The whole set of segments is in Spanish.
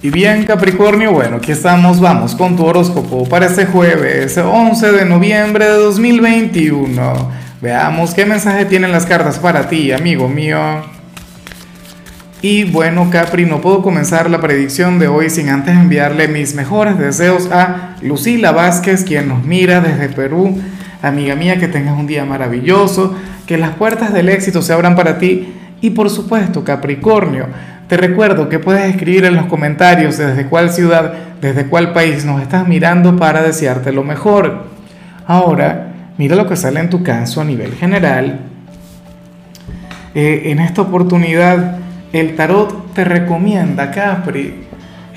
Y bien Capricornio, bueno, aquí estamos, vamos con tu horóscopo para este jueves 11 de noviembre de 2021. Veamos qué mensaje tienen las cartas para ti, amigo mío. Y bueno Capri, no puedo comenzar la predicción de hoy sin antes enviarle mis mejores deseos a Lucila Vázquez, quien nos mira desde Perú. Amiga mía, que tengas un día maravilloso, que las puertas del éxito se abran para ti y por supuesto Capricornio te recuerdo que puedes escribir en los comentarios desde cuál ciudad, desde cuál país nos estás mirando para desearte lo mejor. Ahora, mira lo que sale en tu caso a nivel general. Eh, en esta oportunidad, el tarot te recomienda, Capri,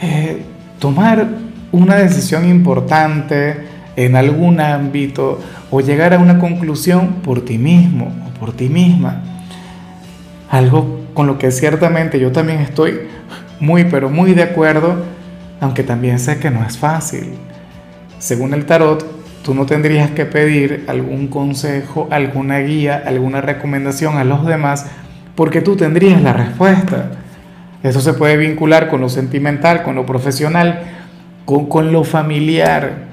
eh, tomar una decisión importante en algún ámbito o llegar a una conclusión por ti mismo o por ti misma. Algo con lo que ciertamente yo también estoy muy, pero muy de acuerdo, aunque también sé que no es fácil. Según el tarot, tú no tendrías que pedir algún consejo, alguna guía, alguna recomendación a los demás, porque tú tendrías la respuesta. Eso se puede vincular con lo sentimental, con lo profesional, con, lo familiar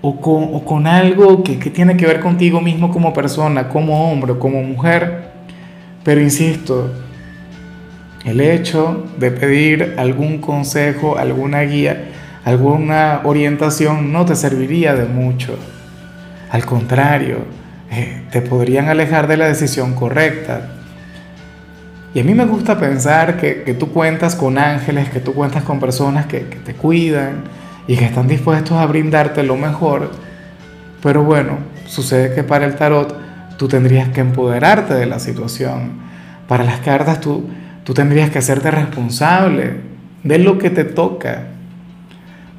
o con, algo que, que tiene que ver contigo mismo como persona, como hombre, como mujer. Pero insisto, el hecho de pedir algún consejo, alguna guía, alguna orientación no te serviría de mucho. Al contrario, eh, te podrían alejar de la decisión correcta. Y a mí me gusta pensar que, tú cuentas con ángeles, que tú cuentas con personas que, que te cuidan y que están dispuestos a brindarte lo mejor. Pero bueno, sucede que para el tarot tú tendrías que empoderarte de la situación. Para las cartas tú Tú tendrías que hacerte responsable de lo que te toca,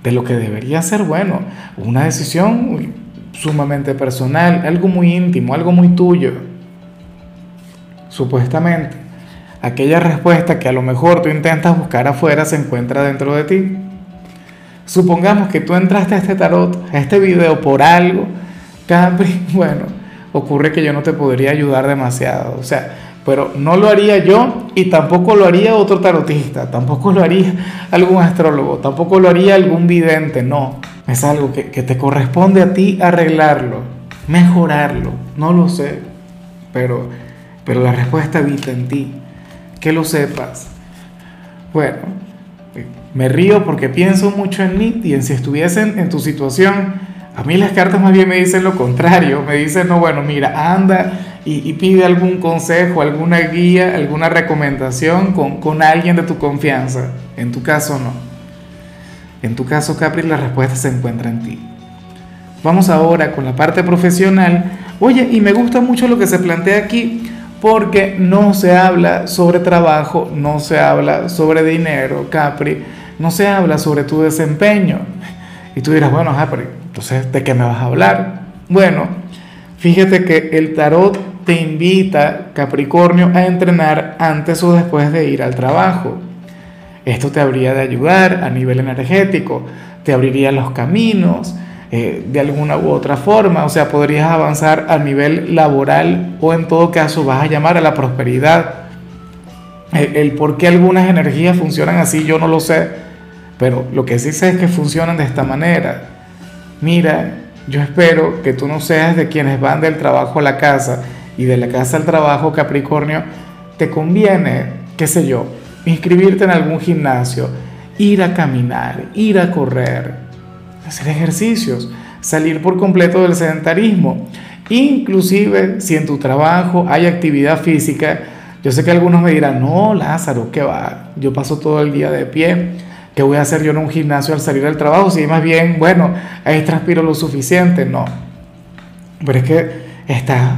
de lo que debería ser bueno. Una decisión sumamente personal, algo muy íntimo, algo muy tuyo. Supuestamente, aquella respuesta que a lo mejor tú intentas buscar afuera se encuentra dentro de ti. Supongamos que tú entraste a este tarot, a este video por algo, Capri, bueno, ocurre que yo no te podría ayudar demasiado. O sea, pero no lo haría yo y tampoco lo haría otro tarotista, tampoco lo haría algún astrólogo, tampoco lo haría algún vidente, no. Es algo que, te corresponde a ti arreglarlo, mejorarlo, no lo sé, pero, pero la respuesta habita en ti, que lo sepas. Bueno, me río porque pienso mucho en mí y en si estuviesen en tu situación, a mí las cartas más bien me dicen lo contrario, me dicen, no, bueno, mira, anda y, pide algún consejo, alguna guía, alguna recomendación con, con alguien de tu confianza. En tu caso no. En tu caso, Capri, la respuesta se encuentra en ti. Vamos ahora con la parte profesional. Oye, y me gusta mucho lo que se plantea aquí porque no se habla sobre trabajo, no se habla sobre dinero, Capri, no se habla sobre tu desempeño. Y tú dirás, bueno, Capri, entonces, ¿de qué me vas a hablar? Bueno, fíjate que el tarot te invita, Capricornio, a entrenar antes o después de ir al trabajo. Esto te habría de ayudar a nivel energético, te abriría los caminos eh, de alguna u otra forma, o sea, podrías avanzar a nivel laboral o en todo caso vas a llamar a la prosperidad. El, el por qué algunas energías funcionan así yo no lo sé, pero lo que sí sé es que funcionan de esta manera. Mira, yo espero que tú no seas de quienes van del trabajo a la casa y de la casa al trabajo, Capricornio, te conviene, qué sé yo, inscribirte en algún gimnasio, ir a caminar, ir a correr, hacer ejercicios, salir por completo del sedentarismo. Inclusive si en tu trabajo hay actividad física, yo sé que algunos me dirán, no, Lázaro, ¿qué va? Yo paso todo el día de pie. ¿Qué voy a hacer yo en un gimnasio al salir del trabajo? Si más bien, bueno, ahí transpiro lo suficiente. No. Pero es que estás,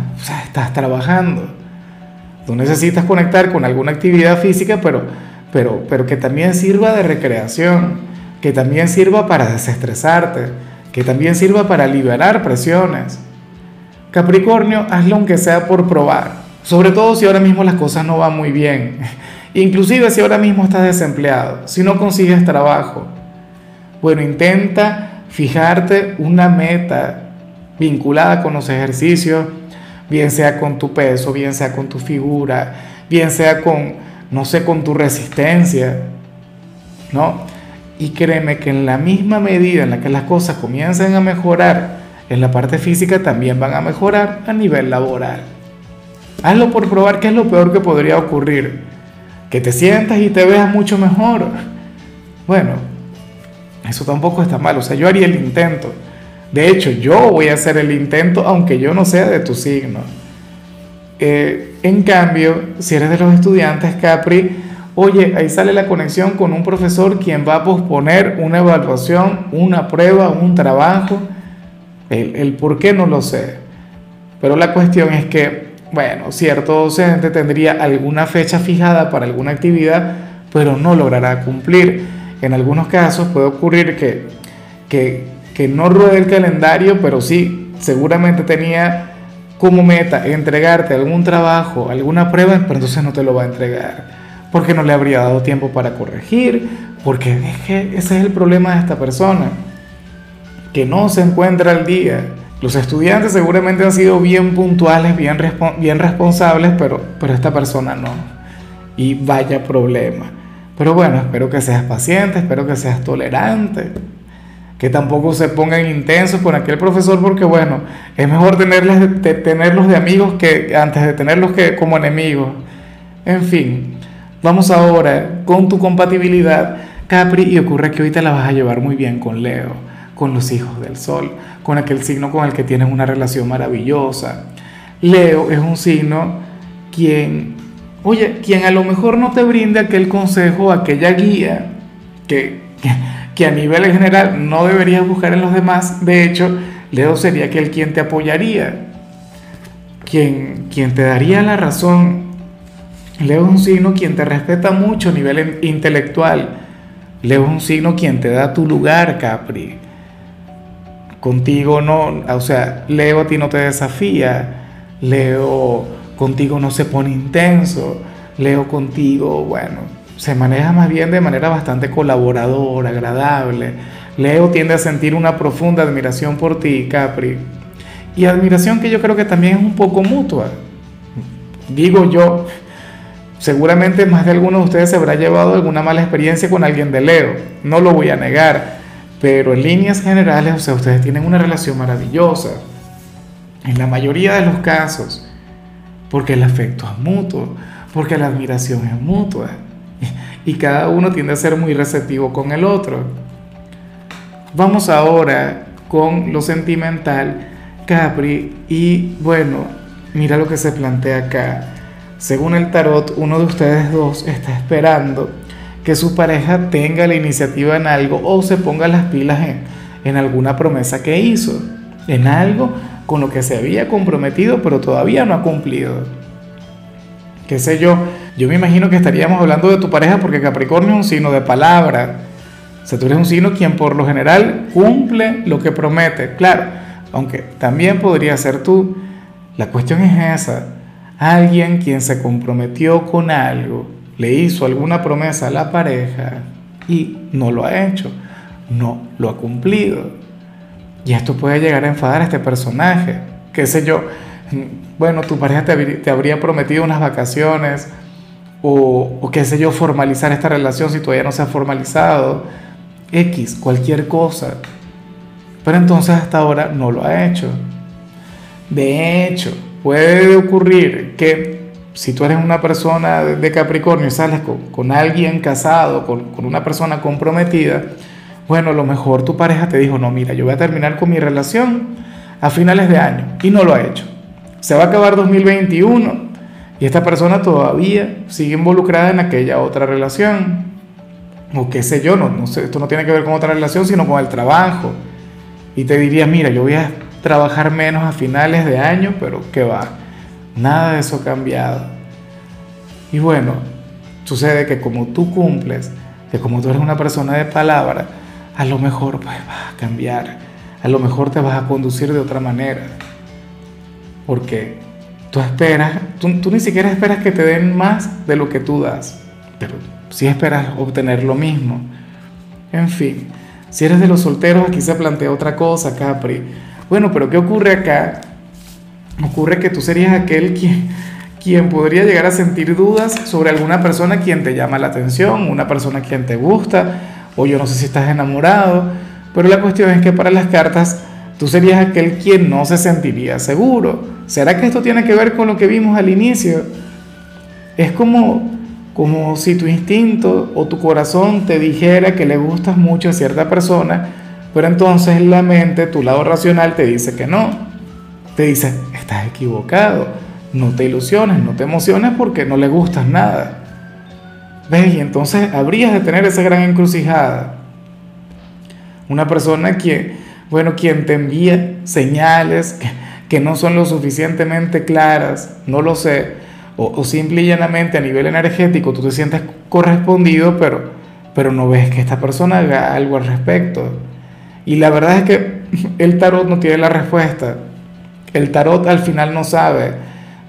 estás trabajando. Tú necesitas conectar con alguna actividad física, pero, pero, pero que también sirva de recreación, que también sirva para desestresarte, que también sirva para liberar presiones. Capricornio, hazlo aunque sea por probar, sobre todo si ahora mismo las cosas no van muy bien, inclusive si ahora mismo estás desempleado, si no consigues trabajo. Bueno, intenta fijarte una meta vinculada con los ejercicios, bien sea con tu peso, bien sea con tu figura, bien sea con, no sé, con tu resistencia, ¿no? Y créeme que en la misma medida en la que las cosas comiencen a mejorar en la parte física, también van a mejorar a nivel laboral. Hazlo por probar qué es lo peor que podría ocurrir. Que te sientas y te veas mucho mejor. Bueno, eso tampoco está mal. O sea, yo haría el intento. De hecho, yo voy a hacer el intento aunque yo no sea de tu signo. Eh, en cambio, si eres de los estudiantes Capri, oye, ahí sale la conexión con un profesor quien va a posponer una evaluación, una prueba, un trabajo. El, el por qué no lo sé. Pero la cuestión es que, bueno, cierto docente tendría alguna fecha fijada para alguna actividad, pero no logrará cumplir. En algunos casos puede ocurrir que, que, que no ruede el calendario, pero sí, seguramente tenía como meta entregarte algún trabajo, alguna prueba, pero entonces no te lo va a entregar. Porque no le habría dado tiempo para corregir, porque es que ese es el problema de esta persona, que no se encuentra al día. Los estudiantes seguramente han sido bien puntuales, bien, bien responsables, pero, pero esta persona no. Y vaya problema. Pero bueno, espero que seas paciente, espero que seas tolerante, que tampoco se pongan intensos con aquel profesor, porque bueno, es mejor tenerles, tenerlos de amigos que antes de tenerlos que como enemigos. En fin, vamos ahora con tu compatibilidad, Capri, y ocurre que hoy te la vas a llevar muy bien con Leo, con los hijos del sol, con aquel signo con el que tienes una relación maravillosa. Leo es un signo quien Oye, quien a lo mejor no te brinde aquel consejo, aquella guía que, que, a nivel general no deberías buscar en los demás, de hecho, Leo sería aquel quien te apoyaría, quien, quien te daría la razón. Leo es un signo quien te respeta mucho a nivel intelectual. Leo es un signo quien te da tu lugar, Capri. Contigo no, o sea, Leo a ti no te desafía. Leo contigo no se pone intenso, Leo contigo, bueno, se maneja más bien de manera bastante colaboradora, agradable. Leo tiende a sentir una profunda admiración por ti, Capri. Y admiración que yo creo que también es un poco mutua. Digo yo, seguramente más de alguno de ustedes se habrá llevado alguna mala experiencia con alguien de Leo, no lo voy a negar, pero en líneas generales, o sea, ustedes tienen una relación maravillosa. En la mayoría de los casos, porque el afecto es mutuo, porque la admiración es mutua y cada uno tiende a ser muy receptivo con el otro. Vamos ahora con lo sentimental, Capri, y bueno, mira lo que se plantea acá. Según el tarot, uno de ustedes dos está esperando que su pareja tenga la iniciativa en algo o se ponga las pilas en, en alguna promesa que hizo, en algo con lo que se había comprometido pero todavía no ha cumplido. ¿Qué sé yo? Yo me imagino que estaríamos hablando de tu pareja porque Capricornio es un signo de palabra. O sea, tú eres un signo quien por lo general cumple lo que promete. Claro, aunque también podría ser tú. La cuestión es esa. Alguien quien se comprometió con algo, le hizo alguna promesa a la pareja y no lo ha hecho, no lo ha cumplido. Y esto puede llegar a enfadar a este personaje, qué sé yo. Bueno, tu pareja te, habría prometido unas vacaciones o, o qué sé yo, formalizar esta relación si todavía no se ha formalizado. X, cualquier cosa. Pero entonces hasta ahora no lo ha hecho. De hecho, puede ocurrir que si tú eres una persona de Capricornio y sales con, alguien casado, con, con, una persona comprometida, bueno, a lo mejor tu pareja te dijo, no, mira, yo voy a terminar con mi relación a finales de año y no lo ha hecho. Se va a acabar 2021 y esta persona todavía sigue involucrada en aquella otra relación. O qué sé yo, no, esto no tiene que ver con otra relación, sino con el trabajo. Y te diría, mira, yo voy a trabajar menos a finales de año, pero ¿qué va? Nada de eso ha cambiado. Y bueno, sucede que como tú cumples, que como tú eres una persona de palabra, a lo mejor pues, vas a cambiar, a lo mejor te vas a conducir de otra manera. Porque tú esperas, tú, ni siquiera esperas que te den más de lo que tú das, pero sí esperas obtener lo mismo. En fin, si eres de los solteros, aquí se plantea otra cosa, Capri. Bueno, pero ¿qué ocurre acá? Ocurre que tú serías aquel quien, quien podría llegar a sentir dudas sobre alguna persona quien te llama la atención, una persona quien te gusta, o yo no sé si estás enamorado, pero la cuestión es que para las cartas tú serías aquel quien no se sentiría seguro. ¿Será que esto tiene que ver con lo que vimos al inicio? Es como, como si tu instinto o tu corazón te dijera que le gustas mucho a cierta persona, pero entonces la mente, tu lado racional, te dice que no. Te dice, estás equivocado, no te ilusiones, no te emociones porque no le gustas nada. ¿Ves? Y entonces habrías de tener esa gran encrucijada. Una persona que, bueno, quien te envía señales que, no son lo suficientemente claras, no lo sé, o, o, simple y llanamente a nivel energético tú te sientes correspondido, pero, pero no ves que esta persona haga algo al respecto. Y la verdad es que el tarot no tiene la respuesta. El tarot al final no sabe.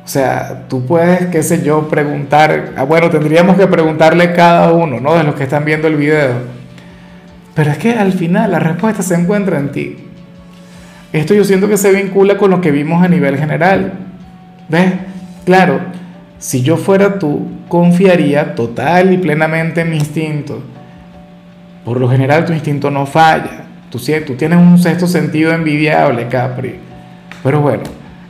O sea, tú puedes, qué sé yo, preguntar, ah, bueno, tendríamos que preguntarle cada uno, ¿no? De los que están viendo el video. Pero es que al final la respuesta se encuentra en ti. Esto yo siento que se vincula con lo que vimos a nivel general. ¿Ves? Claro, si yo fuera tú, confiaría total y plenamente en mi instinto. Por lo general tu instinto no falla. Tú, tú tienes un sexto sentido envidiable, Capri. Pero bueno,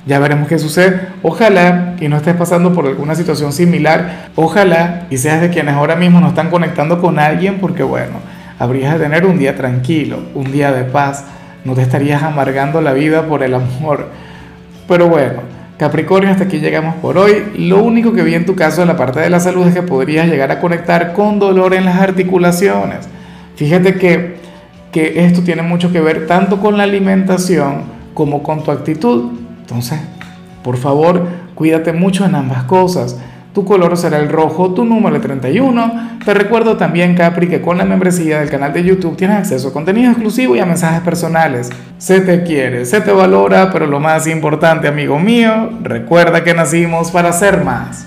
ya veremos qué sucede. Ojalá y no estés pasando por alguna situación similar. Ojalá y seas de quienes ahora mismo no están conectando con alguien porque bueno, habrías de tener un día tranquilo, un día de paz. No te estarías amargando la vida por el amor. Pero bueno, Capricornio, hasta aquí llegamos por hoy. Lo único que vi en tu caso en la parte de la salud es que podrías llegar a conectar con dolor en las articulaciones. Fíjate que que esto tiene mucho que ver tanto con la alimentación como con tu actitud. Entonces, por favor, cuídate mucho en ambas cosas. Tu color será el rojo, tu número 31. Te recuerdo también, Capri, que con la membresía del canal de YouTube tienes acceso a contenido exclusivo y a mensajes personales. Se te quiere, se te valora, pero lo más importante, amigo mío, recuerda que nacimos para ser más.